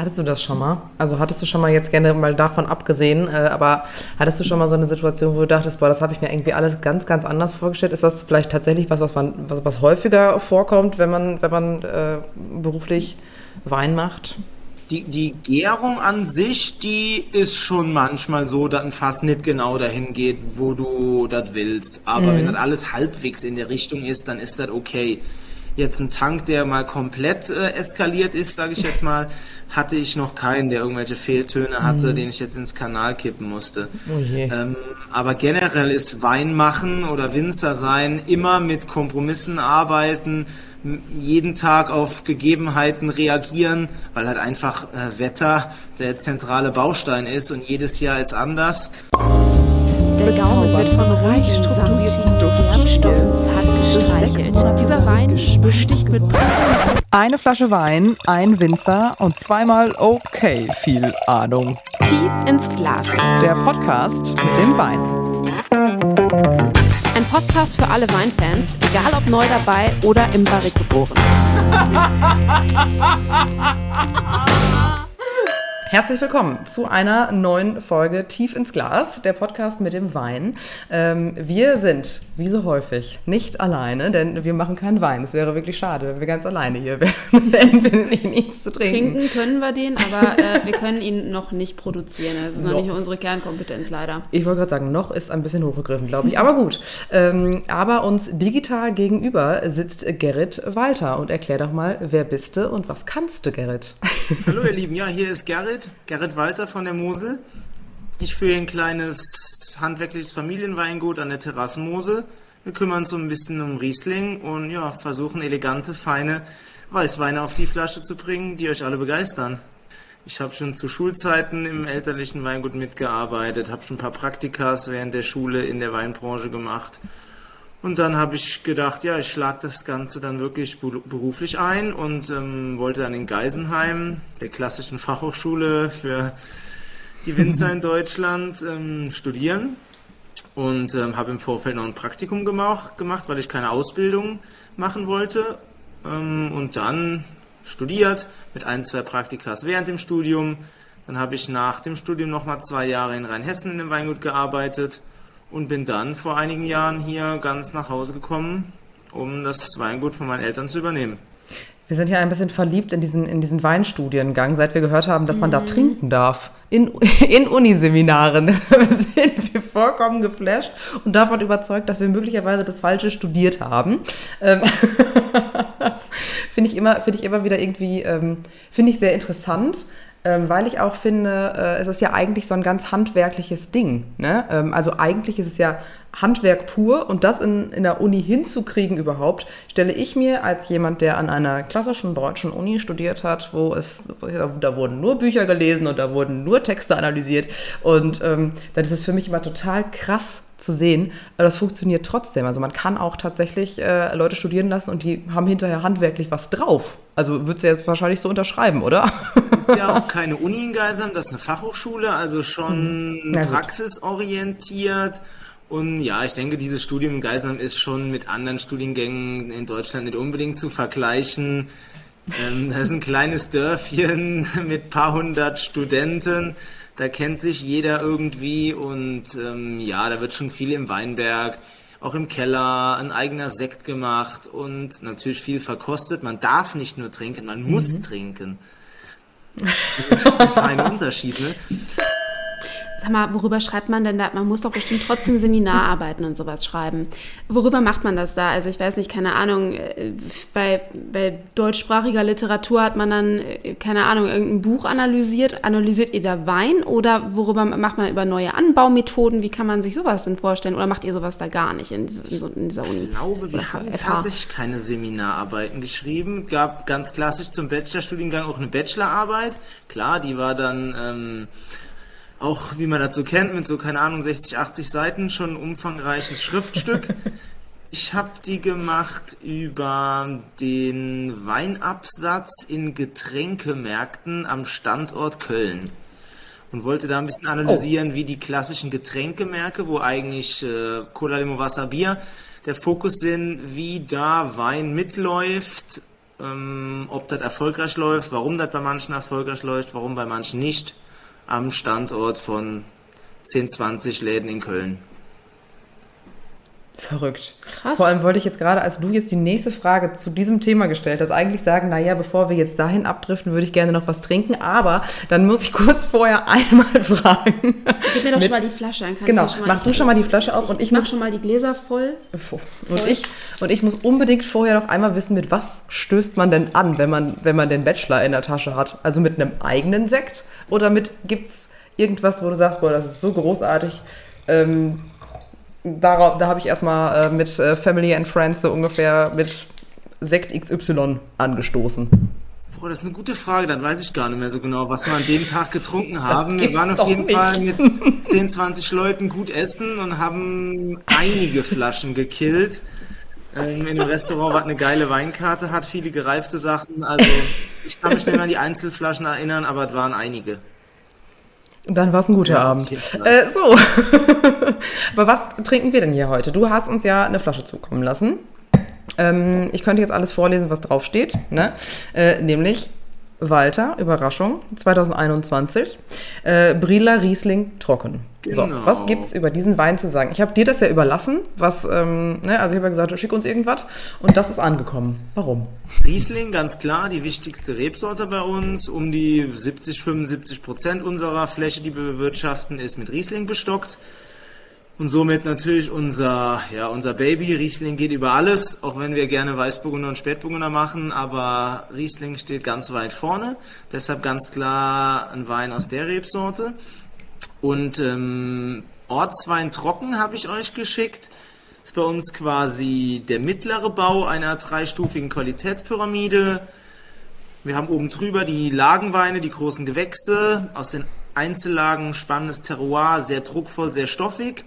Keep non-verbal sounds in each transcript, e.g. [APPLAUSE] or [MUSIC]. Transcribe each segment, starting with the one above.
Hattest du das schon mal? Also hattest du schon mal jetzt gerne mal davon abgesehen, äh, aber hattest du schon mal so eine Situation, wo du dachtest, boah, das habe ich mir irgendwie alles ganz, ganz anders vorgestellt? Ist das vielleicht tatsächlich was, was man, was, was häufiger vorkommt, wenn man, wenn man äh, beruflich Wein macht? Die, die Gärung an sich, die ist schon manchmal so, dass ein Fass nicht genau dahin geht, wo du das willst. Aber mhm. wenn das alles halbwegs in der Richtung ist, dann ist das okay jetzt ein Tank, der mal komplett äh, eskaliert ist, sage ich jetzt mal, hatte ich noch keinen, der irgendwelche Fehltöne hatte, mhm. den ich jetzt ins Kanal kippen musste. Oh ähm, aber generell ist Wein machen oder Winzer sein immer mit Kompromissen arbeiten, jeden Tag auf Gegebenheiten reagieren, weil halt einfach äh, Wetter der zentrale Baustein ist und jedes Jahr ist anders. Der Gaumen wird von reich strukturierten Duftstoffen gestreichelt. Dieser Wein besticht mit Eine Flasche Wein, ein Winzer und zweimal okay viel Ahnung. Tief ins Glas. Der Podcast mit dem Wein. Ein Podcast für alle Weinfans, egal ob neu dabei oder im Barrik geboren. [LAUGHS] Herzlich willkommen zu einer neuen Folge Tief ins Glas, der Podcast mit dem Wein. Ähm, wir sind, wie so häufig, nicht alleine, denn wir machen keinen Wein. Es wäre wirklich schade, wenn wir ganz alleine hier wären, [LAUGHS] wenn wir nichts zu trinken. Trinken können wir den, aber äh, wir können ihn noch nicht produzieren. Das ist noch, noch nicht unsere Kernkompetenz leider. Ich wollte gerade sagen, noch ist ein bisschen hochgegriffen, glaube ich. Aber gut. Ähm, aber uns digital gegenüber sitzt Gerrit Walter und erklär doch mal, wer bist du und was kannst du, Gerrit? Hallo ihr Lieben, ja, hier ist Gerrit. Gerrit, Gerrit Walter von der Mosel. Ich führe ein kleines handwerkliches Familienweingut an der Terrassenmosel. Wir kümmern uns so ein bisschen um Riesling und ja, versuchen elegante, feine Weißweine auf die Flasche zu bringen, die euch alle begeistern. Ich habe schon zu Schulzeiten im elterlichen Weingut mitgearbeitet, habe schon ein paar Praktikas während der Schule in der Weinbranche gemacht und dann habe ich gedacht, ja, ich schlage das Ganze dann wirklich beruflich ein und ähm, wollte dann in Geisenheim, der klassischen Fachhochschule für die Winzer in [LAUGHS] Deutschland, ähm, studieren. Und ähm, habe im Vorfeld noch ein Praktikum gemacht, gemacht, weil ich keine Ausbildung machen wollte. Ähm, und dann studiert mit ein, zwei Praktikas während dem Studium. Dann habe ich nach dem Studium nochmal zwei Jahre in Rheinhessen in dem Weingut gearbeitet und bin dann vor einigen Jahren hier ganz nach Hause gekommen, um das Weingut von meinen Eltern zu übernehmen. Wir sind ja ein bisschen verliebt in diesen, in diesen Weinstudiengang, seit wir gehört haben, dass man da mhm. trinken darf. In, [LAUGHS] in Uniseminaren [LAUGHS] sind wir vollkommen geflasht und davon überzeugt, dass wir möglicherweise das Falsche studiert haben. Ähm, [LAUGHS] finde ich, immer, find ich immer wieder irgendwie, ähm, finde ich sehr interessant. Ähm, weil ich auch finde, äh, es ist ja eigentlich so ein ganz handwerkliches Ding. Ne? Ähm, also eigentlich ist es ja Handwerk pur und das in, in der Uni hinzukriegen überhaupt, stelle ich mir als jemand, der an einer klassischen deutschen Uni studiert hat, wo es, da wurden nur Bücher gelesen und da wurden nur Texte analysiert und ähm, dann ist es für mich immer total krass zu sehen, das funktioniert trotzdem. Also man kann auch tatsächlich äh, Leute studieren lassen und die haben hinterher handwerklich was drauf. Also würdest du jetzt wahrscheinlich so unterschreiben, oder? Das ist ja auch keine Uni in Geisern, das ist eine Fachhochschule, also schon hm. praxisorientiert. Und ja, ich denke, dieses Studium in Geisern ist schon mit anderen Studiengängen in Deutschland nicht unbedingt zu vergleichen. Ähm, das ist ein kleines Dörfchen [LAUGHS] mit paar hundert Studenten da kennt sich jeder irgendwie und ähm, ja, da wird schon viel im Weinberg, auch im Keller, ein eigener Sekt gemacht und natürlich viel verkostet. Man darf nicht nur trinken, man muss mhm. trinken. Das ist ein feiner Unterschied, ne? [LAUGHS] Sag mal, worüber schreibt man denn da? Man muss doch bestimmt trotzdem Seminararbeiten und sowas schreiben. Worüber macht man das da? Also ich weiß nicht, keine Ahnung, äh, bei, bei deutschsprachiger Literatur hat man dann, äh, keine Ahnung, irgendein Buch analysiert. Analysiert ihr da Wein oder worüber macht man über neue Anbaumethoden? Wie kann man sich sowas denn vorstellen? Oder macht ihr sowas da gar nicht in, in, in dieser Uni? Ich glaube, wir haben tatsächlich keine Seminararbeiten geschrieben. Gab ganz klassisch zum Bachelorstudiengang auch eine Bachelorarbeit. Klar, die war dann... Ähm, auch wie man dazu kennt, mit so, keine Ahnung, 60, 80 Seiten, schon ein umfangreiches Schriftstück. [LAUGHS] Ich habe die gemacht über den Weinabsatz in Getränkemärkten am Standort Köln und wollte da ein bisschen analysieren, oh. wie die klassischen Getränkemärkte, wo eigentlich äh, Cola, Limo, Wasser, Bier der Fokus sind, wie da Wein mitläuft ähm, ob das erfolgreich läuft, warum das bei manchen erfolgreich läuft, warum bei manchen nicht, am Standort von 10, 20 Läden in Köln. Verrückt. Krass. Vor allem wollte ich jetzt gerade, als du jetzt die nächste Frage zu diesem Thema gestellt hast, eigentlich sagen, naja, bevor wir jetzt dahin abdriften, würde ich gerne noch was trinken, aber dann muss ich [LAUGHS] kurz vorher einmal fragen. Gib mir doch schon mal die Flasche, kann Genau, ich mach du schon mal die Flasche auf ich, und ich, ich mach schon mal die Gläser voll. Und ich, und ich muss unbedingt vorher noch einmal wissen, mit was stößt man denn an, wenn man, wenn man den Bachelor in der Tasche hat? Also mit einem eigenen Sekt oder mit, gibt's irgendwas, wo du sagst, boah, das ist so großartig, ähm, darauf, da habe ich erstmal äh, mit äh, Family and Friends so ungefähr mit Sekt XY angestoßen. Boah, das ist eine gute Frage, dann weiß ich gar nicht mehr so genau, was wir an dem Tag getrunken haben. Wir waren auf jeden nicht. Fall mit 10, 20 Leuten gut essen und haben einige Flaschen gekillt. Ähm, in einem Restaurant, was eine geile Weinkarte hat, viele gereifte Sachen. Also ich kann mich nicht mehr an die Einzelflaschen erinnern, aber es waren einige. Dann war es ein guter ja, Abend. Äh, so. [LAUGHS] Aber was trinken wir denn hier heute? Du hast uns ja eine Flasche zukommen lassen. Ähm, ich könnte jetzt alles vorlesen, was draufsteht. Ne? Äh, nämlich Walter, Überraschung, 2021. Äh, Brilla Riesling trocken. Genau. So, was gibt's über diesen Wein zu sagen? Ich habe dir das ja überlassen, was, ähm, ne, also ich habe ja gesagt, schick uns irgendwas und das ist angekommen. Warum? Riesling, ganz klar, die wichtigste Rebsorte bei uns. Um die 70, 75 Prozent unserer Fläche, die wir bewirtschaften, ist mit Riesling bestockt. Und somit natürlich unser, ja, unser Baby. Riesling geht über alles, auch wenn wir gerne Weißburgunder und Spätburgunder machen, aber Riesling steht ganz weit vorne. Deshalb ganz klar ein Wein aus der Rebsorte. Und ähm, Ortswein trocken habe ich euch geschickt. Ist bei uns quasi der mittlere Bau einer dreistufigen Qualitätspyramide. Wir haben oben drüber die Lagenweine, die großen Gewächse. Aus den Einzellagen spannendes Terroir, sehr druckvoll, sehr stoffig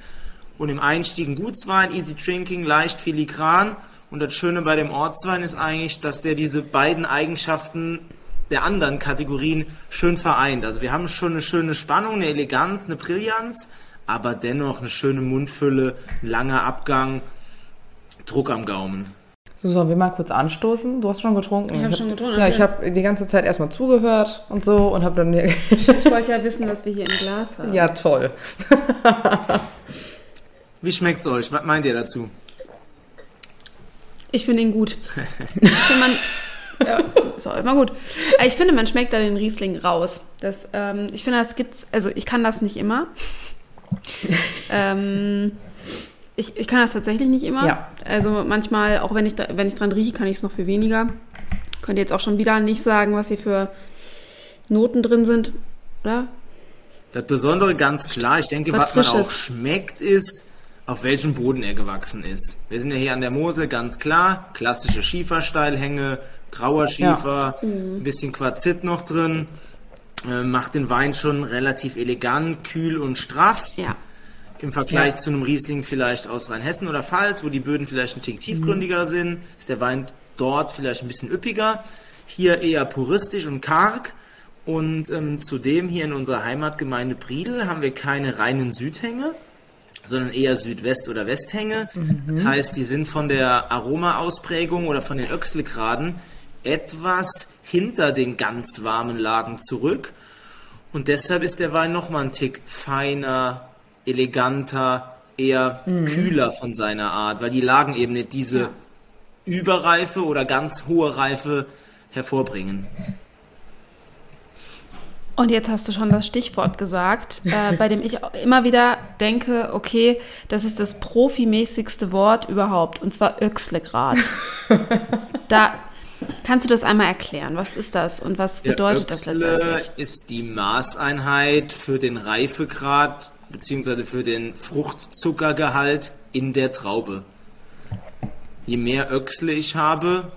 und im Einstieg ein Gutswein, easy drinking, leicht filigran. Und das Schöne bei dem Ortswein ist eigentlich, dass der diese beiden Eigenschaften der anderen Kategorien schön vereint. Also wir haben schon eine schöne Spannung, eine Eleganz, eine Brillanz, aber dennoch eine schöne Mundfülle, ein langer Abgang, Druck am Gaumen. So, sollen wir mal kurz anstoßen? Du hast schon getrunken. Ich habe schon getrunken. Ja, ich habe die ganze Zeit erstmal zugehört und so und habe dann. ich wollte ja wissen, was wir hier im Glas haben. Ja, toll. [LAUGHS] Wie schmeckt es euch? Was meint ihr dazu? Ich finde ihn gut. [LAUGHS] ich finde man, ja, ist auch immer gut. Ich finde, man schmeckt da den Riesling raus. Das, ähm, ich finde, das gibt's, also ich kann das nicht immer. ähm, ich, ich kann das tatsächlich nicht immer. Ja. Also manchmal, auch wenn ich, da, wenn ich dran rieche, kann ich es noch für weniger. Könnt ihr jetzt auch schon wieder nicht sagen, was hier für Noten drin sind, oder? Das Besondere ganz klar, ich denke, was, was man auch schmeckt, ist, auf welchem Boden er gewachsen ist. Wir sind ja hier an der Mosel, ganz klar. Klassische Schiefersteilhänge, grauer Schiefer, ja. mhm. ein bisschen Quarzit noch drin. Äh, macht den Wein schon relativ elegant, kühl und straff. Ja. Im Vergleich ja. zu einem Riesling vielleicht aus Rheinhessen oder Pfalz, wo die Böden vielleicht ein Tick tiefgründiger mhm. sind, ist der Wein dort vielleicht ein bisschen üppiger. Hier eher puristisch und karg. Und ähm, zudem hier in unserer Heimatgemeinde Briedel haben wir keine reinen Südhänge, sondern eher Südwest- oder Westhänge. Mhm. Das heißt, die sind von der Aromaausprägung oder von den Öxlegraden etwas hinter den ganz warmen Lagen zurück. Und deshalb ist der Wein nochmal ein Tick feiner, eleganter, eher mhm. kühler von seiner Art, weil die Lagen eben nicht diese ja. Überreife oder ganz hohe Reife hervorbringen. Und jetzt hast du schon das Stichwort gesagt, äh, [LAUGHS] bei dem ich immer wieder denke, okay, das ist das profimäßigste Wort überhaupt, und zwar Öxlegrad. [LAUGHS] da kannst du das einmal erklären. Was ist das und was bedeutet das letztendlich? ist die Maßeinheit für den Reifegrad bzw. für den Fruchtzuckergehalt in der Traube. Je mehr Öxle ich habe,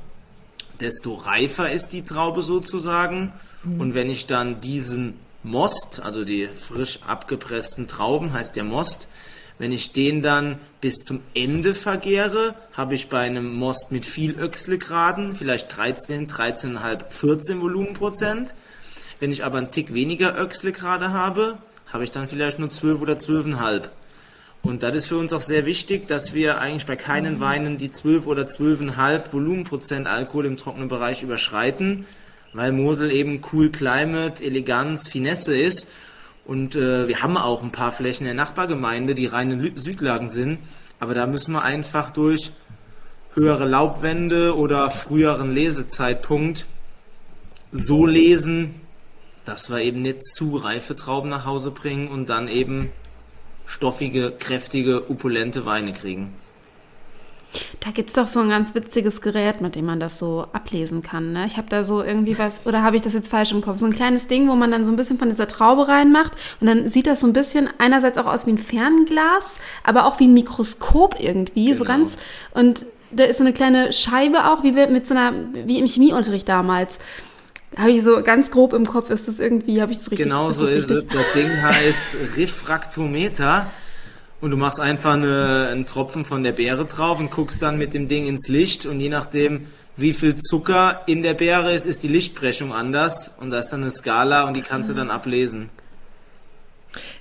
desto reifer ist die Traube sozusagen Mhm. Und wenn ich dann diesen Most, also die frisch abgepressten Trauben, heißt der Most, wenn ich den dann bis zum Ende vergehre, habe ich bei einem Most mit viel Öchslegraden vielleicht 13, 13,5, 14 Volumenprozent. Wenn ich aber einen Tick weniger Öchslegrade habe, habe ich dann vielleicht nur 12 oder 12,5. Und das ist für uns auch sehr wichtig, dass wir eigentlich bei keinen Weinen die 12 oder 12,5 Volumenprozent Alkohol im trockenen Bereich überschreiten, weil Mosel eben cool Climate, Eleganz, Finesse ist. Und äh, wir haben auch ein paar Flächen der Nachbargemeinde, die reine Südlagen sind. Aber da müssen wir einfach durch höhere Laubwände oder früheren Lesezeitpunkt so lesen, dass wir eben nicht zu reife Trauben nach Hause bringen und dann eben stoffige, kräftige, opulente Weine kriegen. Da gibt es doch so ein ganz witziges Gerät, mit dem man das so ablesen kann. Ne? Ich habe da so irgendwie was, oder habe ich das jetzt falsch im Kopf? So ein kleines Ding, wo man dann so ein bisschen von dieser Traube reinmacht und dann sieht das so ein bisschen einerseits auch aus wie ein Fernglas, aber auch wie ein Mikroskop irgendwie, genau. so ganz. Und da ist so eine kleine Scheibe auch, wie wir mit so einer, wie im Chemieunterricht damals. Habe ich so ganz grob im Kopf, ist das irgendwie, habe ich das richtig Genau so ist, es. Das Ding heißt Refraktometer. Und du machst einfach eine, einen Tropfen von der Beere drauf und guckst dann mit dem Ding ins Licht und je nachdem, wie viel Zucker in der Beere ist, ist die Lichtbrechung anders und da ist dann eine Skala und die kannst du dann ablesen.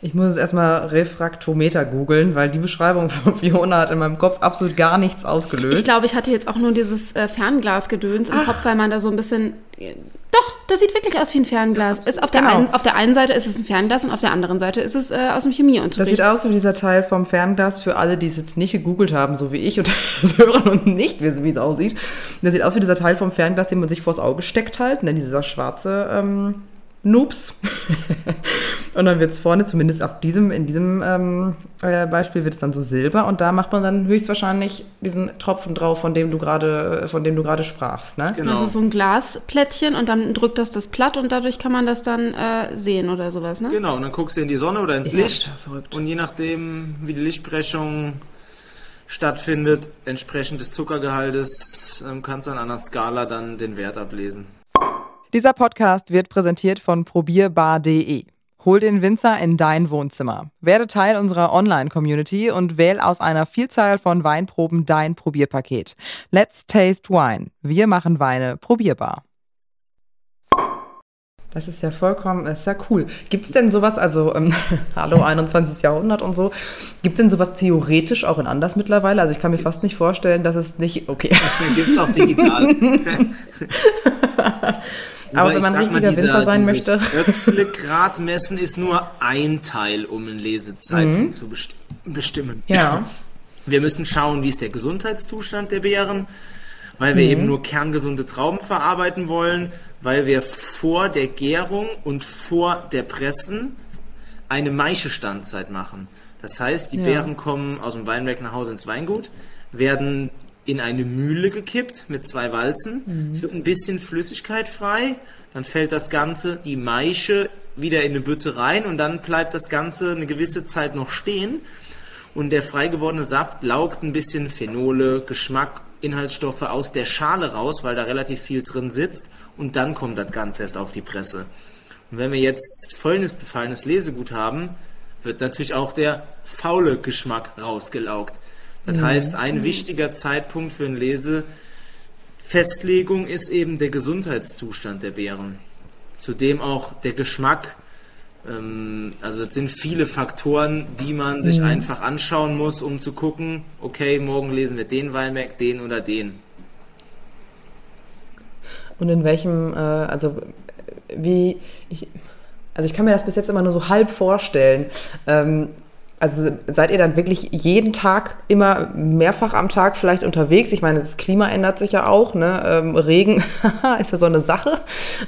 Ich muss es erstmal Refraktometer googeln, weil die Beschreibung von Fiona hat in meinem Kopf absolut gar nichts ausgelöst. Ich glaube, ich hatte jetzt auch nur dieses äh, Fernglasgedöns im Ach. Kopf, weil man da so ein bisschen. Doch, das sieht wirklich aus wie ein Fernglas. Ist auf, der genau. einen, auf der einen Seite ist es ein Fernglas und auf der anderen Seite ist es äh, aus dem Chemieunterricht. Das sieht aus wie dieser Teil vom Fernglas für alle, die es jetzt nicht gegoogelt haben, so wie ich und [LAUGHS] das hören und nicht wissen, wie es aussieht. Das sieht aus wie dieser Teil vom Fernglas, den man sich vors Auge steckt halt, ne, dieser schwarze. Ähm Noobs. [LAUGHS] und dann wird es vorne, zumindest auf diesem, in diesem ähm, äh, Beispiel, wird es dann so Silber und da macht man dann höchstwahrscheinlich diesen Tropfen drauf, von dem du gerade, äh, von dem du gerade sprachst. Ne? Genau. Also so ein Glasplättchen und dann drückt das das platt und dadurch kann man das dann äh, sehen oder sowas, ne? Genau, und dann guckst du in die Sonne oder ins Licht und je nachdem, wie die Lichtbrechung stattfindet, entsprechend des Zuckergehaltes, ähm, kannst du an einer Skala dann den Wert ablesen. Dieser Podcast wird präsentiert von probierbar.de. Hol den Winzer in dein Wohnzimmer. Werde Teil unserer Online-Community und wähl aus einer Vielzahl von Weinproben dein Probierpaket. Let's taste wine. Wir machen Weine probierbar. Das ist ja vollkommen, das ist ja cool. Gibt es denn sowas, also ähm, [LAUGHS] hallo 21. Jahrhundert und so, gibt es denn sowas theoretisch auch in anders mittlerweile? Also ich kann mir fast nicht vorstellen, dass es nicht, okay. Gibt es auch digital. [LAUGHS] [LAUGHS] Aber wenn man richtiger mal, Winzer sein möchte. [LAUGHS] Öchsle-Grad messen ist nur ein Teil, um einen Lesezeitpunkt mhm. zu besti bestimmen. Ja. [CLEARS THROAT] Wir müssen schauen, wie ist der Gesundheitszustand der Beeren, weil wir mhm. eben nur kerngesunde Trauben verarbeiten wollen, weil wir vor der Gärung und vor der Pressen eine Maischestandzeit machen. Das heißt, die ja. Beeren kommen aus dem Weinberg nach Hause ins Weingut, werden in eine Mühle gekippt mit zwei Walzen. Mhm. Es wird ein bisschen Flüssigkeit frei. Dann fällt das Ganze, die Maische, wieder in eine Bütte rein und dann bleibt das Ganze eine gewisse Zeit noch stehen. Und der frei gewordene Saft laugt ein bisschen Phenole, Geschmack, Inhaltsstoffe aus der Schale raus, weil da relativ viel drin sitzt. Und dann kommt das Ganze erst auf die Presse. Und wenn wir jetzt volles befallenes Lesegut haben, wird natürlich auch der faule Geschmack rausgelaugt. Das mhm. heißt, ein mhm. wichtiger Zeitpunkt für eine Lesefestlegung ist eben der Gesundheitszustand der Beeren. Zudem auch der Geschmack. Ähm, also es sind viele Faktoren, die man sich mhm. einfach anschauen muss, um zu gucken, okay, morgen lesen wir den Weinberg, den oder den. Und in welchem, äh, also wie, ich, also ich kann mir das bis jetzt immer nur so halb vorstellen. Also seid ihr dann wirklich jeden Tag immer mehrfach am Tag vielleicht unterwegs? Ich meine, das Klima ändert sich ja auch. Ne? Ähm, Regen [LAUGHS] ist ja so eine Sache,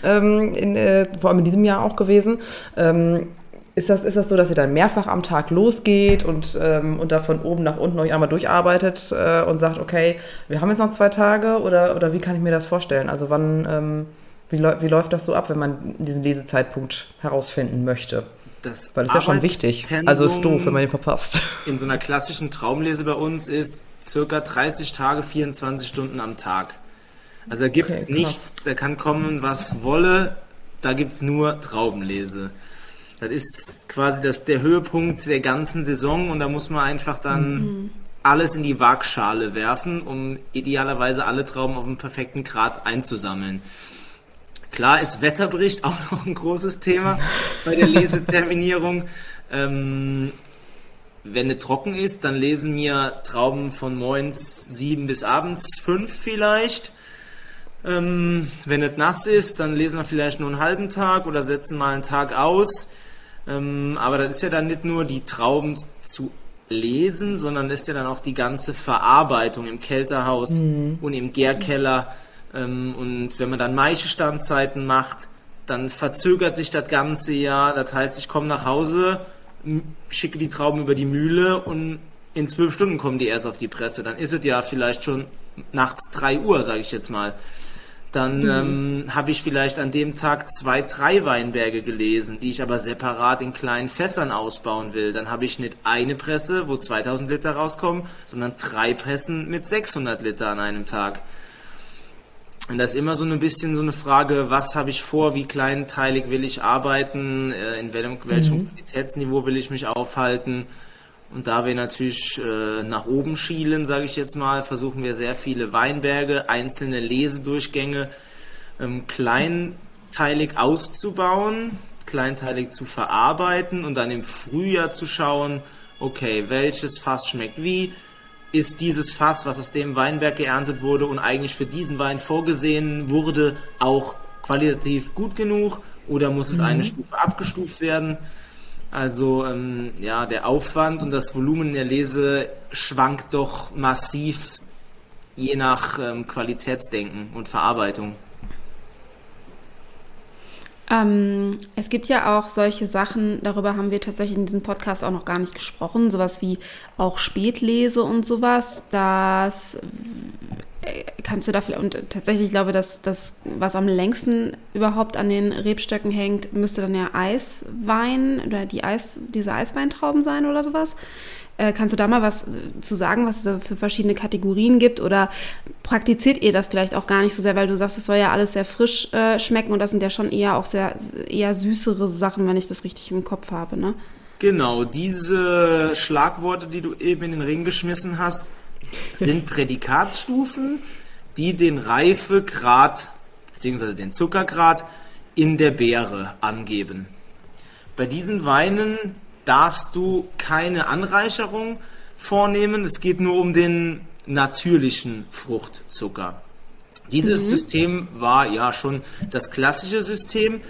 ähm, in, äh, vor allem in diesem Jahr auch gewesen. Ähm, ist das, ist das so, dass ihr dann mehrfach am Tag losgeht und, ähm, und da von oben nach unten euch einmal durcharbeitet äh, und sagt, okay, wir haben jetzt noch zwei Tage oder, oder wie kann ich mir das vorstellen? Also wann, ähm, wie, wie läuft das so ab, wenn man diesen Lesezeitpunkt herausfinden möchte? Das Weil das ist ja schon wichtig. Also ist doof, wenn man den verpasst. In so einer klassischen Traumlese bei uns ist circa 30 Tage, 24 Stunden am Tag. Also da gibt es okay, nichts, da kann kommen, was wolle, da gibt es nur Traubenlese. Das ist quasi das, der Höhepunkt der ganzen Saison und da muss man einfach dann mhm. alles in die Waagschale werfen, um idealerweise alle Trauben auf einen perfekten Grad einzusammeln. Klar ist Wetterbericht [LAUGHS] auch noch ein großes Thema bei der Leseterminierung. ähm, wenn es trocken ist, dann lesen mir Trauben von morgens sieben bis abends fünf vielleicht. Ähm, wenn es nass ist, dann lesen wir vielleicht nur einen halben Tag oder setzen mal einen Tag aus. Ähm, aber das ist ja dann nicht nur die Trauben zu lesen, sondern ist ja dann auch die ganze Verarbeitung im Kälterhaus mhm. und im Gärkeller. Ähm, und wenn man dann Maischestandzeiten macht, dann verzögert sich das ganze Jahr. Das heißt, ich komme nach Hause, schicke die Trauben über die Mühle und in zwölf Stunden kommen die erst auf die Presse. Dann ist es ja vielleicht schon nachts drei Uhr, sage ich jetzt mal. Dann mhm. ähm, habe ich vielleicht an dem Tag zwei, drei Weinberge gelesen, die ich aber separat in kleinen Fässern ausbauen will. Dann habe ich nicht eine Presse, wo 2000 Liter rauskommen, sondern drei Pressen mit 600 Liter an einem Tag. Und das ist immer so ein bisschen so eine Frage, was habe ich vor, wie kleinteilig will ich arbeiten, äh, in welchem, welchem mhm. Qualitätsniveau will ich mich aufhalten. Und da wir natürlich äh, nach oben schielen, sage ich jetzt mal, versuchen wir sehr viele Weinberge, einzelne Lesedurchgänge ähm, kleinteilig auszubauen, kleinteilig zu verarbeiten und dann im Frühjahr zu schauen, okay, welches Fass schmeckt wie, ist dieses Fass, was aus dem Weinberg geerntet wurde und eigentlich für diesen Wein vorgesehen wurde, auch qualitativ gut genug oder muss es mhm. eine Stufe abgestuft werden? Also ähm, ja, der Aufwand und das Volumen der Lese schwankt doch massiv je nach ähm, Qualitätsdenken und Verarbeitung. Ähm, es gibt ja auch solche Sachen, darüber haben wir tatsächlich in diesem Podcast auch noch gar nicht gesprochen, sowas wie auch Spätlese und sowas. Das kannst du da vielleicht, und tatsächlich ich glaube dass das, was am längsten überhaupt an den Rebstöcken hängt, müsste dann ja Eiswein oder die Eis, diese Eisweintrauben sein oder sowas. Äh, kannst du da mal was äh, zu sagen, was es für verschiedene Kategorien gibt? Oder praktiziert ihr das vielleicht auch gar nicht so sehr, weil du sagst, es soll ja alles sehr frisch äh, schmecken und das sind ja schon eher auch sehr eher süßere Sachen, wenn ich das richtig im Kopf habe, ne? Genau, diese Schlagworte, die du eben in den Ring geschmissen hast, sind Prädikatsstufen, die den Reifegrad bzw. den Zuckergrad in der Beere angeben. Bei diesen Weinen darfst du keine Anreicherung vornehmen. Es geht nur um den natürlichen Fruchtzucker. Dieses mhm. System war ja schon das klassische System.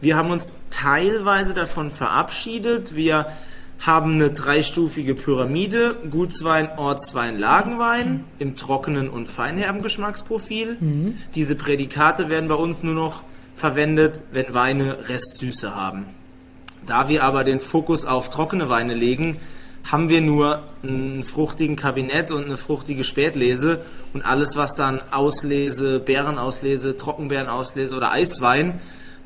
Wir haben uns teilweise davon verabschiedet. Wir haben eine dreistufige Pyramide, Gutswein, Ortswein, Lagenwein im trockenen und feinherben Geschmacksprofil. Mhm. Diese Prädikate werden bei uns nur noch verwendet, wenn Weine Restsüße haben. Da wir aber den Fokus auf trockene Weine legen, haben wir nur einen fruchtigen Kabinett und eine fruchtige Spätlese und alles, was dann Auslese, Beerenauslese, Trockenbeerenauslese oder Eiswein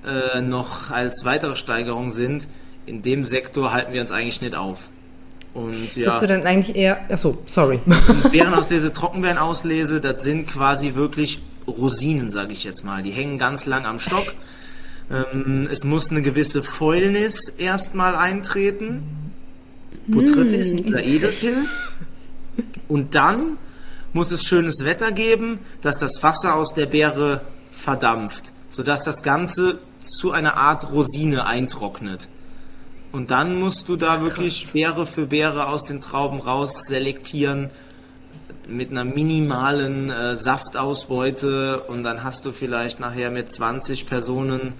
äh, noch als weitere Steigerung sind, in dem Sektor halten wir uns eigentlich nicht auf. Und ja. Bist du denn eigentlich eher. Achso, sorry. [LAUGHS] Beerenauslese, Trockenbeerenauslese, das sind quasi wirklich Rosinen, sage ich jetzt mal. Die hängen ganz lang am Stock. Ähm, es muss eine gewisse Fäulnis erstmal eintreten. Botrytis, mm, dieser Edelpilz. Und dann muss es schönes Wetter geben, dass das Wasser aus der Beere verdampft, sodass das Ganze zu einer Art Rosine eintrocknet. Und dann musst du da wirklich Beere für Beere aus den Trauben raus selektieren mit einer minimalen äh, Saftausbeute und dann hast du vielleicht nachher mit 20 Personen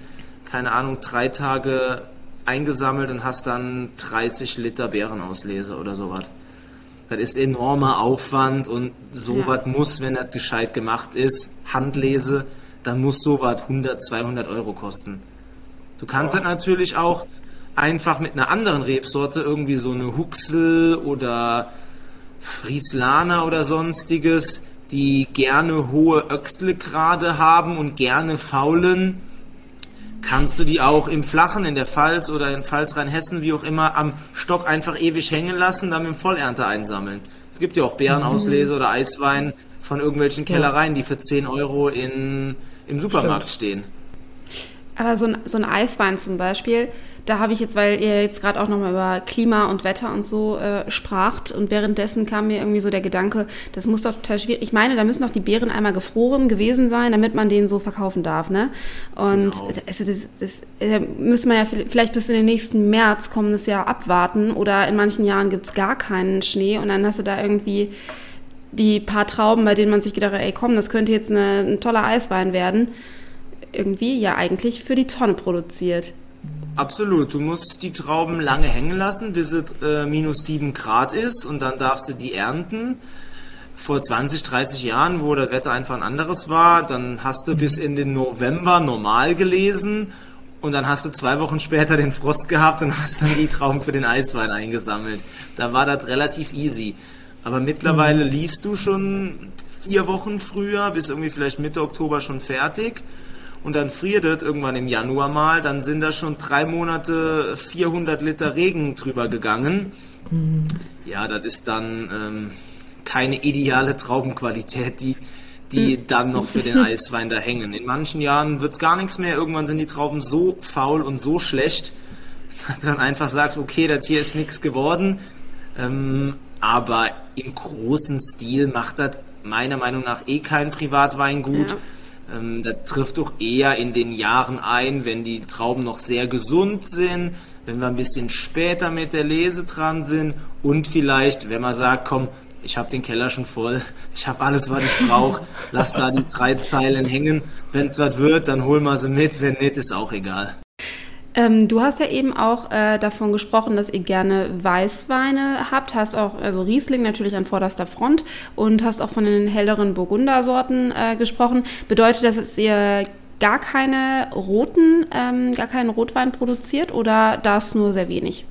keine Ahnung, drei Tage eingesammelt und hast dann 30 Liter Beerenauslese oder sowas. Das ist enormer Aufwand und sowas ja. muss, wenn das gescheit gemacht ist, Handlese, dann muss sowas 100, 200 Euro kosten. Du kannst oh. das natürlich auch einfach mit einer anderen Rebsorte, irgendwie so eine Huxel oder Frieslaner oder sonstiges, die gerne hohe Öxlegrade haben und gerne faulen, kannst du die auch im Flachen, in der Pfalz oder in Pfalz Rheinhessen, wie auch immer, am Stock einfach ewig hängen lassen, dann mit dem Vollernte einsammeln. Es gibt ja auch Bärenauslese mhm. oder Eiswein von irgendwelchen Kellereien, die für 10 Euro in, im Supermarkt Stimmt. stehen. Aber so ein, so ein Eiswein zum Beispiel, da habe ich jetzt, weil ihr jetzt gerade auch nochmal über Klima und Wetter und so äh, spracht und währenddessen kam mir irgendwie so der Gedanke, das muss doch total schwierig. Ich meine, da müssen doch die Beeren einmal gefroren gewesen sein, damit man den so verkaufen darf, ne? Und genau. also das, das äh, müsste man ja vielleicht bis in den nächsten März kommendes Jahr abwarten oder in manchen Jahren gibt es gar keinen Schnee und dann hast du da irgendwie die paar Trauben, bei denen man sich gedacht hat, ey komm, das könnte jetzt eine, ein toller Eiswein werden irgendwie ja eigentlich für die Tonne produziert. Absolut. Du musst die Trauben lange hängen lassen, bis es äh, minus 7 Grad ist und dann darfst du die ernten. Vor 20, 30 Jahren, wo das Wetter einfach ein anderes war, dann hast du bis in den November normal gelesen und dann hast du zwei Wochen später den Frost gehabt und hast dann die Trauben für den Eiswein eingesammelt. Da war das relativ easy. Aber mittlerweile mhm. liest du schon vier Wochen früher, bis irgendwie vielleicht Mitte Oktober schon fertig und dann friert es irgendwann im Januar mal, dann sind da schon drei Monate 400 Liter Regen drüber gegangen. Mhm. Ja, das ist dann ähm, keine ideale Traubenqualität, die, die mhm. dann noch für den Eiswein da hängen. In manchen Jahren wird es gar nichts mehr, irgendwann sind die Trauben so faul und so schlecht, [LAUGHS] dass dann einfach sagst, okay, das hier ist nichts geworden. Ähm, aber im großen Stil macht das meiner Meinung nach eh kein Privatweingut. Ja ähm, das trifft doch eher in den Jahren ein, wenn die Trauben noch sehr gesund sind, wenn wir ein bisschen später mit der Lese dran sind und vielleicht, wenn man sagt, komm, ich habe den Keller schon voll, [LAUGHS] ich habe alles, was ich brauche, lass da die drei Zeilen hängen. Wenn es was wird, dann holen wir sie mit, wenn nicht, ist auch egal. Ähm, du hast ja eben auch äh, davon gesprochen, dass ihr gerne Weißweine habt, hast auch also Riesling natürlich an vorderster Front und hast auch von den helleren Burgundersorten äh, gesprochen. Bedeutet das, dass ihr gar keine roten, ähm, gar keinen Rotwein produziert oder das nur sehr wenig?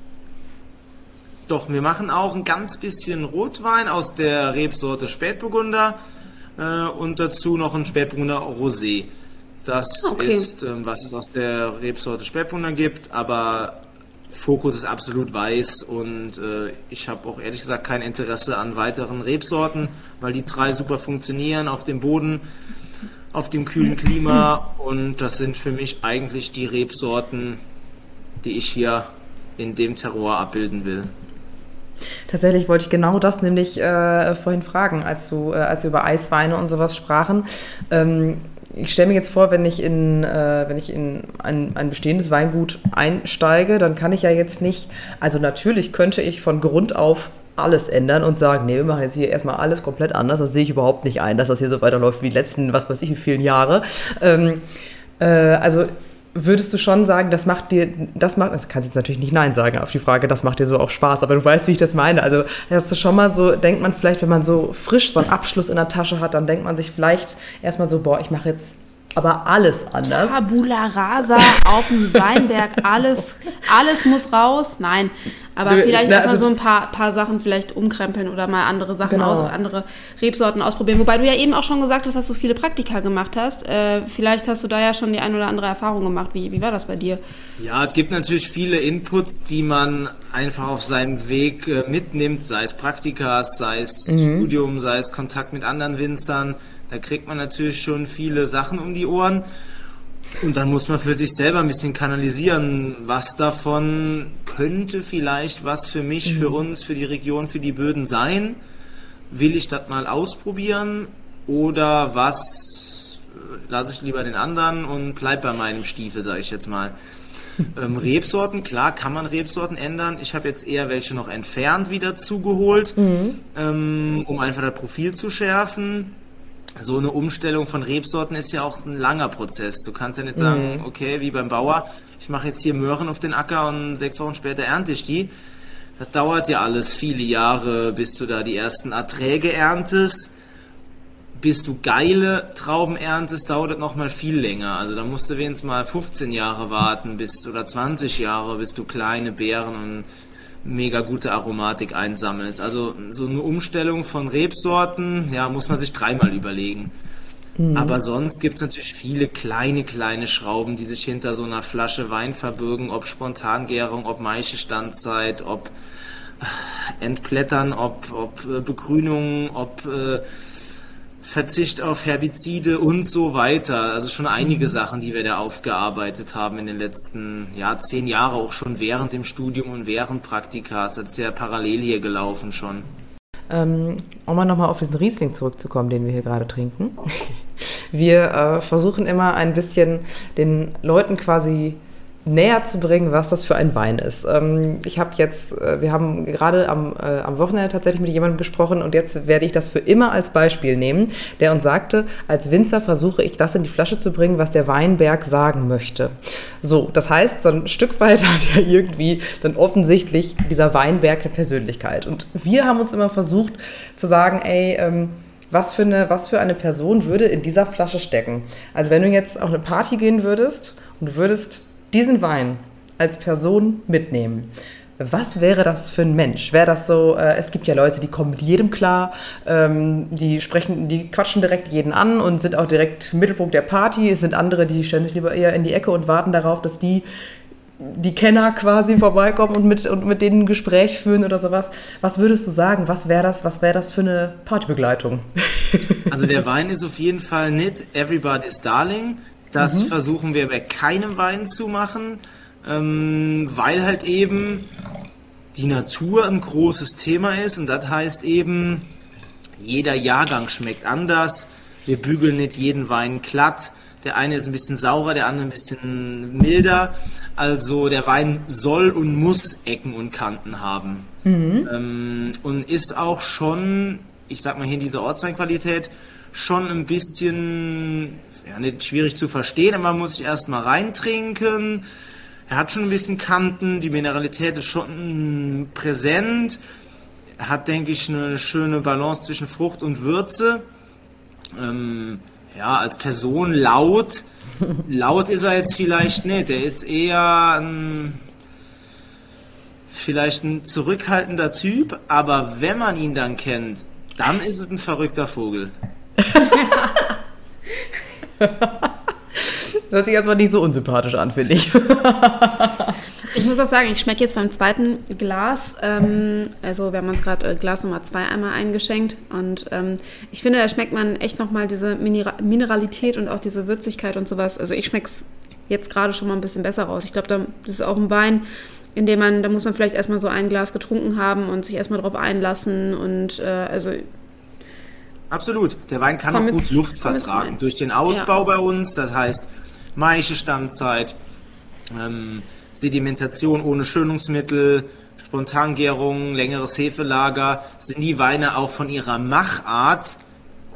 Doch, wir machen auch ein ganz bisschen Rotwein aus der Rebsorte Spätburgunder äh, und dazu noch ein Spätburgunder Rosé. Das okay. ist, ähm, was es aus der Rebsorte Spätburgunder gibt, aber Fokus ist absolut weiß und äh, ich habe auch ehrlich gesagt kein Interesse an weiteren Rebsorten, weil die drei super funktionieren auf dem Boden, auf dem kühlen Klima und das sind für mich eigentlich die Rebsorten, die ich hier in dem Terroir abbilden will. Tatsächlich wollte ich genau das nämlich äh, vorhin fragen, als, du, äh, als wir über Eisweine und sowas sprachen. Ähm, ich stelle mir jetzt vor, wenn ich in, äh, wenn ich in ein, ein bestehendes Weingut einsteige, dann kann ich ja jetzt nicht, also natürlich könnte ich von Grund auf alles ändern und sagen, nee, wir machen jetzt hier erstmal alles komplett anders. Das sehe ich überhaupt nicht ein, dass das hier so weiterläuft wie die letzten, was weiß ich, wie vielen Jahre. Ähm, äh, also würdest du schon sagen, das macht dir, das macht, das kannst du jetzt natürlich nicht Nein sagen auf die Frage, das macht dir so auch Spaß, aber du weißt, wie ich das meine. Also, hast du schon mal so, denkt man vielleicht, wenn man so frisch so einen Abschluss in der Tasche hat, dann denkt man sich vielleicht erstmal so, boah, ich mache jetzt aber alles anders. Tabula rasa auf dem [LAUGHS] Weinberg, alles, alles muss raus. Nein, aber vielleicht erstmal also, so ein paar, paar Sachen vielleicht umkrempeln oder mal andere Sachen genau. aus, andere Rebsorten ausprobieren. Wobei du ja eben auch schon gesagt hast, dass du viele Praktika gemacht hast. Äh, vielleicht hast du da ja schon die ein oder andere Erfahrung gemacht. Wie, wie war das bei dir? Ja, es gibt natürlich viele Inputs, die man einfach auf seinem Weg äh, mitnimmt, sei es Praktika, sei es mhm. Studium, sei es Kontakt mit anderen Winzern. Da kriegt man natürlich schon viele Sachen um die Ohren. Und dann muss man für sich selber ein bisschen kanalisieren, was davon könnte vielleicht was für mich, mhm. für uns, für die Region, für die Böden sein. Will ich das mal ausprobieren oder was lasse ich lieber den anderen und bleib bei meinem Stiefel, sage ich jetzt mal. [LAUGHS] Ähm, Rebsorten, klar, kann man Rebsorten ändern. Ich habe jetzt eher welche noch entfernt wieder zugeholt, mhm. ähm, um einfach das Profil zu schärfen so eine Umstellung von Rebsorten ist ja auch ein langer Prozess. Du kannst ja nicht sagen, mhm. okay, wie beim Bauer, ich mache jetzt hier Möhren auf den Acker und sechs Wochen später ernte ich die. Das dauert ja alles viele Jahre, bis du da die ersten Erträge erntest. Bis du geile Trauben erntest, dauert das nochmal viel länger. Also da musst du wenigstens mal 15 Jahre warten bis oder 20 Jahre, bis du kleine Beeren und mega gute Aromatik einsammelst. Also so eine Umstellung von Rebsorten, ja, muss man sich dreimal überlegen. Mhm. Aber sonst gibt es natürlich viele kleine, kleine Schrauben, die sich hinter so einer Flasche Wein verbirgen, ob Spontangärung, ob Maischestandzeit, ob äh, Entblättern, ob, ob äh, Begrünung, ob äh, Verzicht auf Herbizide und so weiter. Also schon einige mhm. Sachen, die wir da aufgearbeitet haben in den letzten ja, zehn Jahren, auch schon während dem Studium und während Praktikas. Das ist ja parallel hier gelaufen schon. Ähm, um mal nochmal auf diesen Riesling zurückzukommen, den wir hier gerade trinken. [LAUGHS] Wir äh, versuchen immer ein bisschen den Leuten quasi näher zu bringen, was das für ein Wein ist. Ähm, ich habe jetzt, äh, wir haben gerade am, äh, am Wochenende tatsächlich mit jemandem gesprochen und jetzt werde ich das für immer als Beispiel nehmen, der uns sagte, als Winzer versuche ich das in die Flasche zu bringen, was der Weinberg sagen möchte. So, das heißt, so ein Stück weit [LAUGHS] hat ja irgendwie dann offensichtlich dieser Weinberg eine Persönlichkeit. Und wir haben uns immer versucht zu sagen, ey, ähm, was für, eine, was für eine Person würde in dieser Flasche stecken. Also wenn du jetzt auf eine Party gehen würdest und du würdest diesen Wein als Person mitnehmen, was wäre das für ein Mensch? Wäre das so, äh, es gibt ja Leute, die kommen mit jedem klar, ähm, die sprechen, die quatschen direkt jeden an und sind auch direkt Mittelpunkt der Party. Es sind andere, die stellen sich lieber eher in die Ecke und warten darauf, dass die die Kenner quasi vorbeikommen und mit, und mit denen ein Gespräch führen oder sowas. Was würdest du sagen? Was wäre das, was wäre das für eine Partybegleitung? Also der Wein ist auf jeden Fall nicht Everybody's Darling. Das mhm. versuchen wir bei keinem Wein zu machen, ähm, weil halt eben die Natur ein großes Thema ist und das heißt eben, jeder Jahrgang schmeckt anders. Wir bügeln nicht jeden Wein glatt. Der eine ist ein bisschen saurer, der andere ein bisschen milder. Also der Wein soll und muss Ecken und Kanten haben. Mhm. Ähm, und ist auch schon, ich sag mal hier diese Ortsweinqualität, schon ein bisschen, ja, nicht schwierig zu verstehen, aber man muss sich erstmal reintrinken. Er hat schon ein bisschen Kanten, die Mineralität ist schon präsent. Er hat, denke ich, eine schöne Balance zwischen Frucht und Würze. Ähm, ja, als Person laut. [LAUGHS] laut ist er jetzt vielleicht nicht. Er ist eher ein, vielleicht ein zurückhaltender Typ, aber wenn man ihn dann kennt, dann ist es ein verrückter Vogel. [LAUGHS] das hört sich erstmal nicht so unsympathisch an, finde ich. ich muss auch sagen, ich schmecke jetzt beim zweiten Glas, ähm, also wir haben uns gerade äh, Glas Nummer zwei einmal eingeschenkt und ähm, ich finde, da schmeckt man echt nochmal diese Minera Mineralität und auch diese Würzigkeit und sowas. Also ich schmecke es jetzt gerade schon mal ein bisschen besser raus. Ich glaube, das ist auch ein Wein, in dem man, da muss man vielleicht erstmal so ein Glas getrunken haben und sich erstmal drauf einlassen und äh, also Absolut. Der Wein kann auch gut Luft vertragen. Durch den Ausbau ja. bei uns, das heißt Maische Standzeit, ähm, Sedimentation ohne Schönungsmittel, Spontangärung, längeres Hefelager, sind die Weine auch von ihrer Machart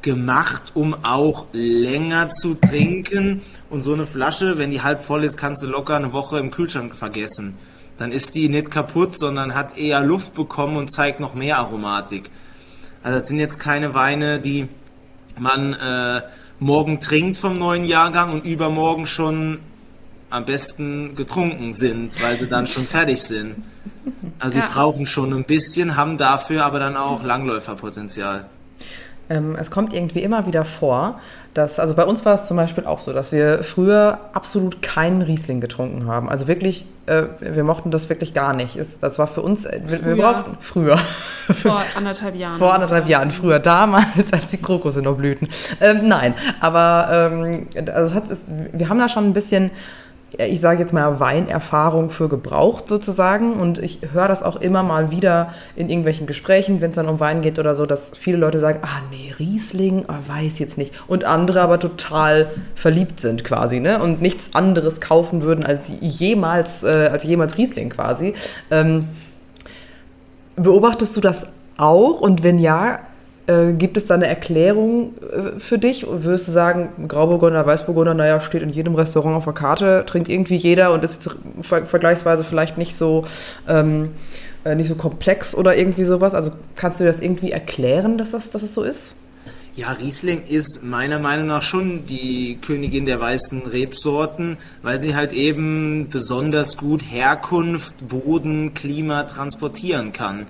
gemacht, um auch länger zu trinken. Und so eine Flasche, wenn die halb voll ist, kannst du locker eine Woche im Kühlschrank vergessen. Dann ist die nicht kaputt, sondern hat eher Luft bekommen und zeigt noch mehr Aromatik. Also das sind jetzt keine Weine, die man äh, morgen trinkt vom neuen Jahrgang und übermorgen schon am besten getrunken sind, weil sie dann schon fertig sind. Also ja. die brauchen schon ein bisschen, haben dafür aber dann auch Langläuferpotenzial. Ähm, es kommt irgendwie immer wieder vor, dass, also bei uns war es zum Beispiel auch so, dass wir früher absolut keinen Riesling getrunken haben. Also wirklich, äh, wir mochten das wirklich gar nicht. Es, das war für uns, äh, wir, wir, brauchten früher. [LAUGHS] Vor anderthalb Jahren. Vor anderthalb Jahren, früher, damals, als die Krokusse noch blühten. Ähm, nein, aber ähm, also hat, ist, wir haben da schon ein bisschen ich sage jetzt mal, Weinerfahrung für gebraucht sozusagen. Und ich höre das auch immer mal wieder in irgendwelchen Gesprächen, wenn es dann um Wein geht oder so, dass viele Leute sagen, ah nee, Riesling, oh, weiß jetzt nicht. Und andere aber total verliebt sind quasi, ne? Und nichts anderes kaufen würden als jemals, äh, als jemals Riesling quasi. Ähm, beobachtest du das auch? Und wenn ja, äh, gibt es da eine Erklärung äh, für dich? Würdest du sagen, Grauburgunder, Weißburgunder, naja, steht in jedem Restaurant auf der Karte, trinkt irgendwie jeder und ist ver vergleichsweise vielleicht nicht so, ähm, äh, nicht so komplex oder irgendwie sowas? Also kannst du das irgendwie erklären, dass das, dass das so ist? Ja, Riesling ist meiner Meinung nach schon die Königin der weißen Rebsorten, weil sie halt eben besonders gut Herkunft, Boden, Klima transportieren kann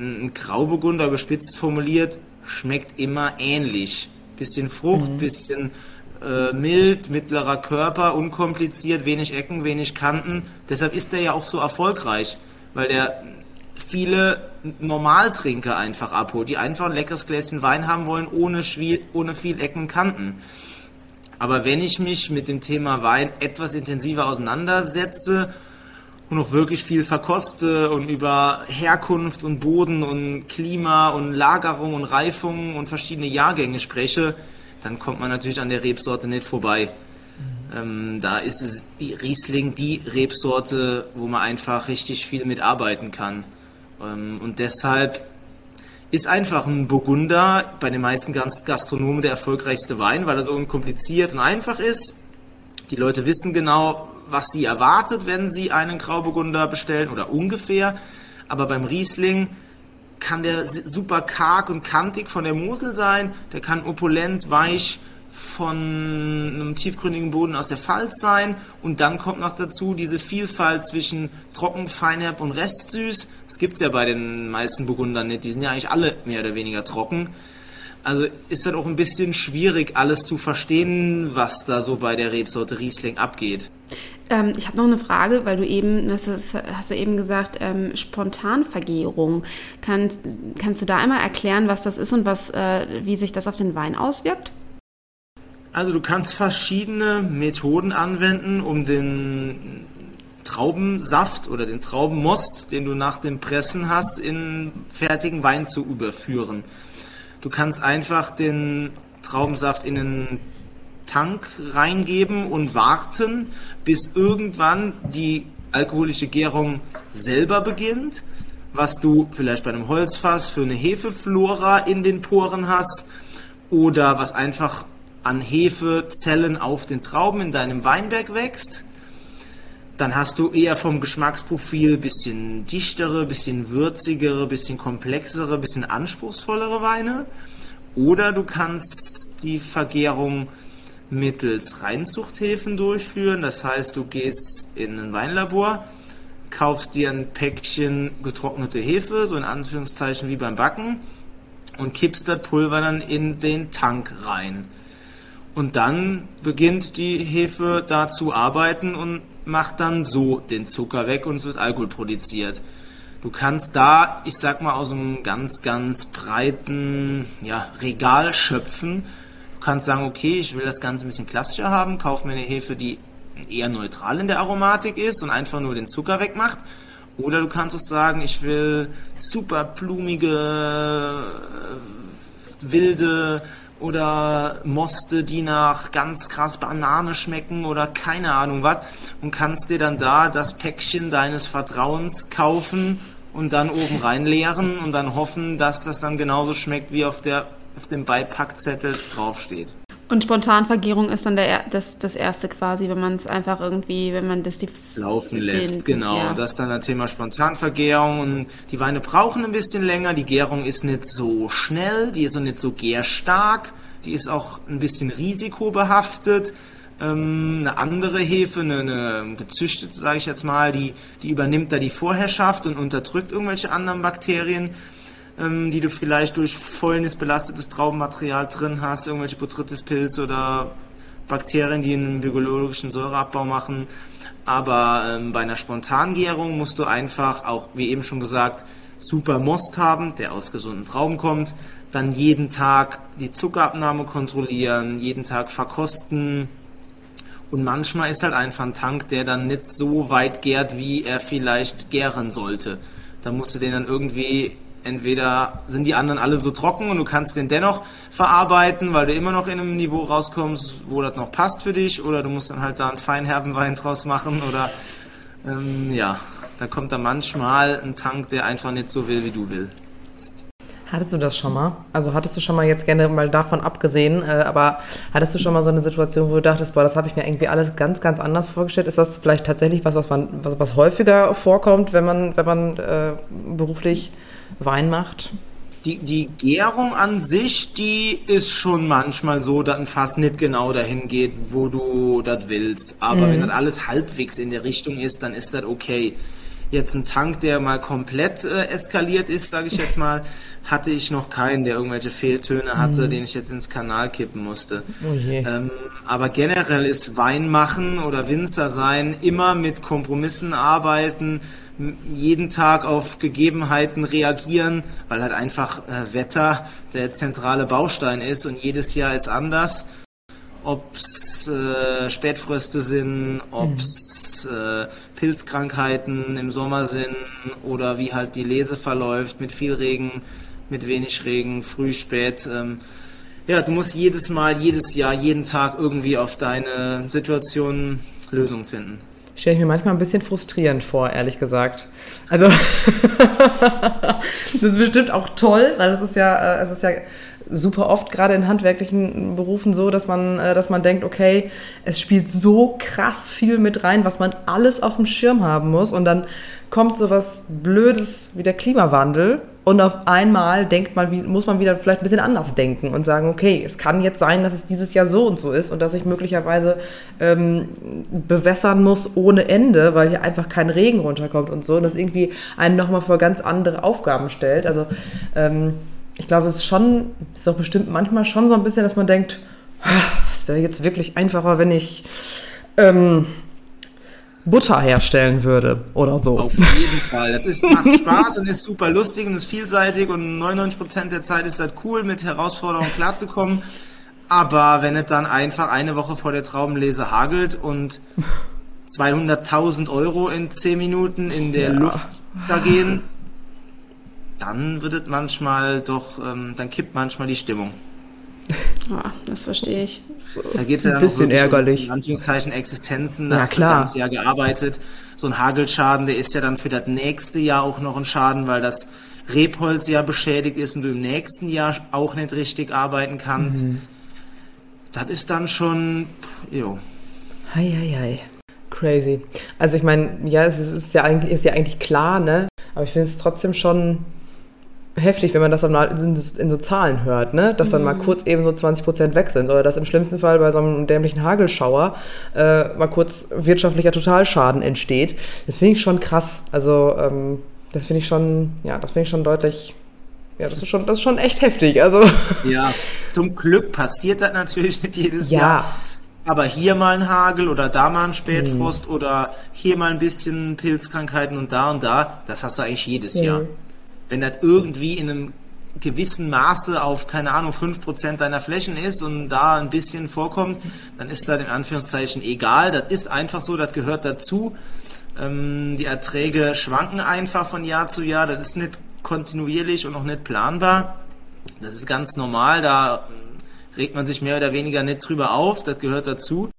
ein Grauburgunder bespitzt formuliert schmeckt immer ähnlich. Bisschen Frucht, mhm. bisschen äh, mild, mittlerer Körper, unkompliziert, wenig Ecken, wenig Kanten. Deshalb ist er ja auch so erfolgreich, weil der viele Normaltrinker einfach abholt, die einfach ein leckeres Gläschen Wein haben wollen, ohne, Schwiel, ohne viel Ecken und Kanten. Aber wenn ich mich mit dem Thema Wein etwas intensiver auseinandersetze und auch wirklich viel verkoste und über Herkunft und Boden und Klima und Lagerung und Reifung und verschiedene Jahrgänge spreche, dann kommt man natürlich an der Rebsorte nicht vorbei. Ähm, da ist die Riesling die Rebsorte, wo man einfach richtig viel mitarbeiten kann. Ähm, und deshalb ist einfach ein Burgunder bei den meisten Gastronomen der erfolgreichste Wein, weil er so unkompliziert und einfach ist. Die Leute wissen genau, was sie erwartet, wenn sie einen Grauburgunder bestellen oder ungefähr. Aber beim Riesling kann der super karg und kantig von der Mosel sein, der kann opulent, weich von einem tiefgründigen Boden aus der Pfalz sein und dann kommt noch dazu diese Vielfalt zwischen trocken, feinherb und restsüß. Das gibt es ja bei den meisten Burgundern nicht, die sind ja eigentlich alle mehr oder weniger trocken. Also ist dann auch ein bisschen schwierig, alles zu verstehen, was da so bei der Rebsorte Riesling abgeht. Ähm, ich habe noch eine Frage, weil du eben, das hast du eben gesagt, ähm, Spontanvergärung. Kann, kannst du da einmal erklären, was das ist und was, äh, wie sich das auf den Wein auswirkt? Also du kannst verschiedene Methoden anwenden, um den Traubensaft oder den Traubenmost, den du nach dem Pressen hast, in fertigen Wein zu überführen. Du kannst einfach den Traubensaft in einen Tank reingeben und warten, bis irgendwann die alkoholische Gärung selber beginnt, was du vielleicht bei einem Holzfass für eine Hefeflora in den Poren hast oder was einfach an Hefezellen auf den Trauben in deinem Weinberg wächst. Dann hast du eher vom Geschmacksprofil bisschen dichtere, bisschen würzigere, bisschen komplexere, bisschen anspruchsvollere Weine. Oder du kannst die Vergärung mittels Reinzuchthäfen durchführen. Das heißt, du gehst in ein Weinlabor, kaufst dir ein Päckchen getrocknete Hefe, so in Anführungszeichen wie beim Backen, und kippst das Pulver dann in den Tank rein. Und dann beginnt die Hefe da zu arbeiten und macht dann so den Zucker weg und es wird Alkohol produziert. Du kannst da, ich sag mal, aus einem ganz, ganz breiten ja, Regal schöpfen. Du kannst sagen, okay, ich will das Ganze ein bisschen klassischer haben, kauf mir eine Hefe, die eher neutral in der Aromatik ist und einfach nur den Zucker wegmacht. Oder du kannst auch sagen, ich will super blumige, wilde, oder Moste, die nach ganz krass Banane schmecken oder keine Ahnung was und kannst dir dann da das Päckchen deines Vertrauens kaufen und dann oben rein leeren und dann hoffen, dass das dann genauso schmeckt, wie auf, der, auf dem Beipackzettel draufsteht. Und Spontanvergärung ist dann der, das, das erste quasi, wenn man es einfach irgendwie, wenn man das die laufen lässt, den, genau. Ja. Das ist dann das Thema Spontanvergärung und die Weine brauchen ein bisschen länger. Die Gärung ist nicht so schnell, die ist auch nicht so gärstark, die ist auch ein bisschen risikobehaftet. Ähm, eine andere Hefe, eine, eine gezüchtete, sage ich jetzt mal, die, die übernimmt da die Vorherrschaft und unterdrückt irgendwelche anderen Bakterien ähm, die du vielleicht durch Fäulnis belastetes Traubenmaterial drin hast, irgendwelche Botrytis-Pilze oder Bakterien, die einen biologischen Säureabbau machen. Aber ähm, bei einer Spontangärung musst du einfach auch, wie eben schon gesagt, super Most haben, der aus gesunden Trauben kommt. Dann jeden Tag die Zuckerabnahme kontrollieren, jeden Tag verkosten. Und manchmal ist halt einfach ein Tank, der dann nicht so weit gärt, wie er vielleicht gären sollte. Da musst du den dann irgendwie entweder sind die anderen alle so trocken und du kannst den dennoch verarbeiten, weil du immer noch in einem Niveau rauskommst, wo das noch passt für dich, oder du musst dann halt da einen feinherben Wein draus machen, oder ähm, ja, da kommt dann manchmal ein Tank, der einfach nicht so will, wie du willst. Hattest du das schon mal? Also hattest du schon mal jetzt gerne mal davon abgesehen, äh, aber hattest du schon mal so eine Situation, wo du dachtest, boah, das habe ich mir irgendwie alles ganz, ganz anders vorgestellt? Ist das vielleicht tatsächlich was, was man, was, was häufiger vorkommt, wenn man, wenn man äh, beruflich Wein macht? Die, die Gärung an sich, die ist schon manchmal so, dass ein Fass nicht genau dahin geht, wo du das willst. Aber mhm. wenn das alles halbwegs in der Richtung ist, dann ist das okay. jetzt einen Tank, der mal komplett äh, eskaliert ist, sage ich jetzt mal, hatte ich noch keinen, der irgendwelche Fehltöne hatte, mhm. den ich jetzt ins Kanal kippen musste. Oh ähm, aber generell ist Wein machen oder Winzer sein immer mit Kompromissen arbeiten, jeden Tag auf Gegebenheiten reagieren, weil halt einfach äh, Wetter der zentrale Baustein ist und jedes Jahr ist anders. Ob es äh, Spätfröste sind, ob es äh, Pilzkrankheiten im Sommer sind oder wie halt die Lese verläuft mit viel Regen, mit wenig Regen, früh, spät. Ähm, ja, du musst jedes Mal, jedes Jahr, jeden Tag irgendwie auf deine Situation Lösungen finden. Stelle ich mir manchmal ein bisschen frustrierend vor, ehrlich gesagt. Also, [LAUGHS] das ist bestimmt auch toll, weil es ist ja, äh, es ist ja super oft gerade in handwerklichen Berufen so, dass man, äh, dass man denkt, okay, es spielt so krass viel mit rein, was man alles auf dem Schirm haben muss und dann kommt so was Blödes wie der Klimawandel und auf einmal denkt man, muss man wieder vielleicht ein bisschen anders denken und sagen, okay, es kann jetzt sein, dass es dieses Jahr so und so ist und dass ich möglicherweise ähm, bewässern muss ohne Ende, weil hier einfach kein Regen runterkommt und so. Und das irgendwie einen nochmal vor ganz andere Aufgaben stellt. Also ähm, ich glaube, es ist schon, ist auch bestimmt manchmal schon so ein bisschen, dass man denkt, ah, es wäre jetzt wirklich einfacher, wenn ich ähm, Butter herstellen würde oder so. Auf jeden Fall. Das ist, macht Spaß und ist super lustig und ist vielseitig und 99% der Zeit ist das cool, mit Herausforderungen klarzukommen. Aber wenn es dann einfach eine Woche vor der Traubenlese hagelt und 200.000 Euro in 10 Minuten in der ja. Luft zergehen, dann wird es manchmal doch, ähm, dann kippt manchmal die Stimmung. Ja, das verstehe ich. Da geht es ja ein bisschen ärgerlich. Um, in Anführungszeichen Existenzen. Da ja, hast klar. du das Jahr gearbeitet. So ein Hagelschaden, der ist ja dann für das nächste Jahr auch noch ein Schaden, weil das Rebholz ja beschädigt ist und du im nächsten Jahr auch nicht richtig arbeiten kannst. Mhm. Das ist dann schon, jo. Hei, hei, hei. Crazy. Also ich meine, ja, es ist ja eigentlich, ist ja eigentlich klar, ne? Aber ich finde es trotzdem schon heftig, wenn man das dann mal in, in so Zahlen hört, ne? dass dann mal mhm. kurz eben so 20 Prozent weg sind oder dass im schlimmsten Fall bei so einem dämlichen Hagelschauer äh, mal kurz wirtschaftlicher Totalschaden entsteht. Das finde ich schon krass. Also ähm, das finde ich schon, ja, das finde ich schon deutlich. Ja, das ist schon, das ist schon echt heftig. Also ja, zum Glück passiert das natürlich nicht jedes ja. Jahr. Aber hier mal ein Hagel oder da mal ein Spätfrost mhm. oder hier mal ein bisschen Pilzkrankheiten und da und da, das hast du eigentlich jedes mhm. Jahr wenn das irgendwie in einem gewissen Maße auf, keine Ahnung, 5% deiner Flächen ist und da ein bisschen vorkommt, dann ist das in Anführungszeichen egal. Das ist einfach so, das gehört dazu. Ähm, die Erträge schwanken einfach von Jahr zu Jahr. Das ist nicht kontinuierlich und auch nicht planbar. Das ist ganz normal. Da regt man sich mehr oder weniger nicht drüber auf. Das gehört dazu.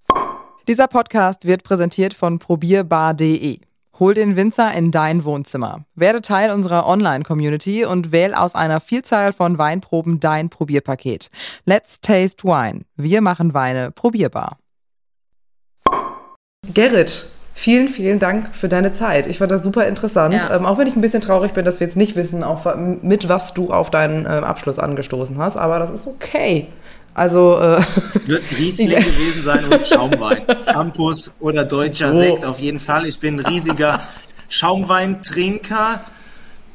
Dieser Podcast wird präsentiert von probierbar.de. Hol den Winzer in dein Wohnzimmer. Werde Teil unserer Online-Community und wähl aus einer Vielzahl von Weinproben dein Probierpaket. Let's taste wine. Wir machen Weine probierbar. Gerrit, Vielen, vielen Dank für deine Zeit. Ich fand das super interessant. Ja. Ähm, auch wenn ich ein bisschen traurig bin, dass wir jetzt nicht wissen, auch mit was du auf deinen äh, Abschluss angestoßen hast. Aber das ist okay. Also äh, es wird [LAUGHS] Riesling gewesen sein und Schaumwein. [LAUGHS] Shampoos oder deutscher so. Sekt auf jeden Fall. Ich bin ein riesiger Schaumweintrinker.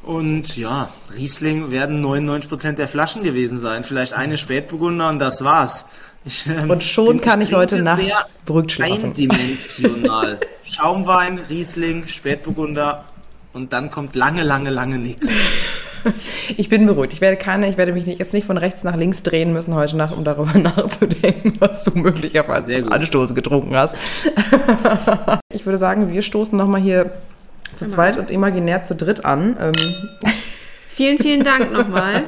Und ja, Riesling werden 99% der Flaschen gewesen sein. Vielleicht eine Spätburgunder und das war's. Ich, ähm, und schon kann ich, ich heute Nacht beruhigt schlafen. Eindimensional. [LAUGHS] Schaumwein, Riesling, Spätburgunder und dann kommt lange, lange, lange nichts. [LAUGHS] Ich bin beruhigt. Ich werde keine, ich werde mich jetzt nicht von rechts nach links drehen müssen heute Nacht, um darüber [LAUGHS] nachzudenken, was du möglicherweise zum Anstoßen getrunken hast. [LAUGHS] Ich würde sagen, wir stoßen nochmal hier zu zweit und imaginär zu dritt an. Ähm. Vielen, vielen Dank nochmal.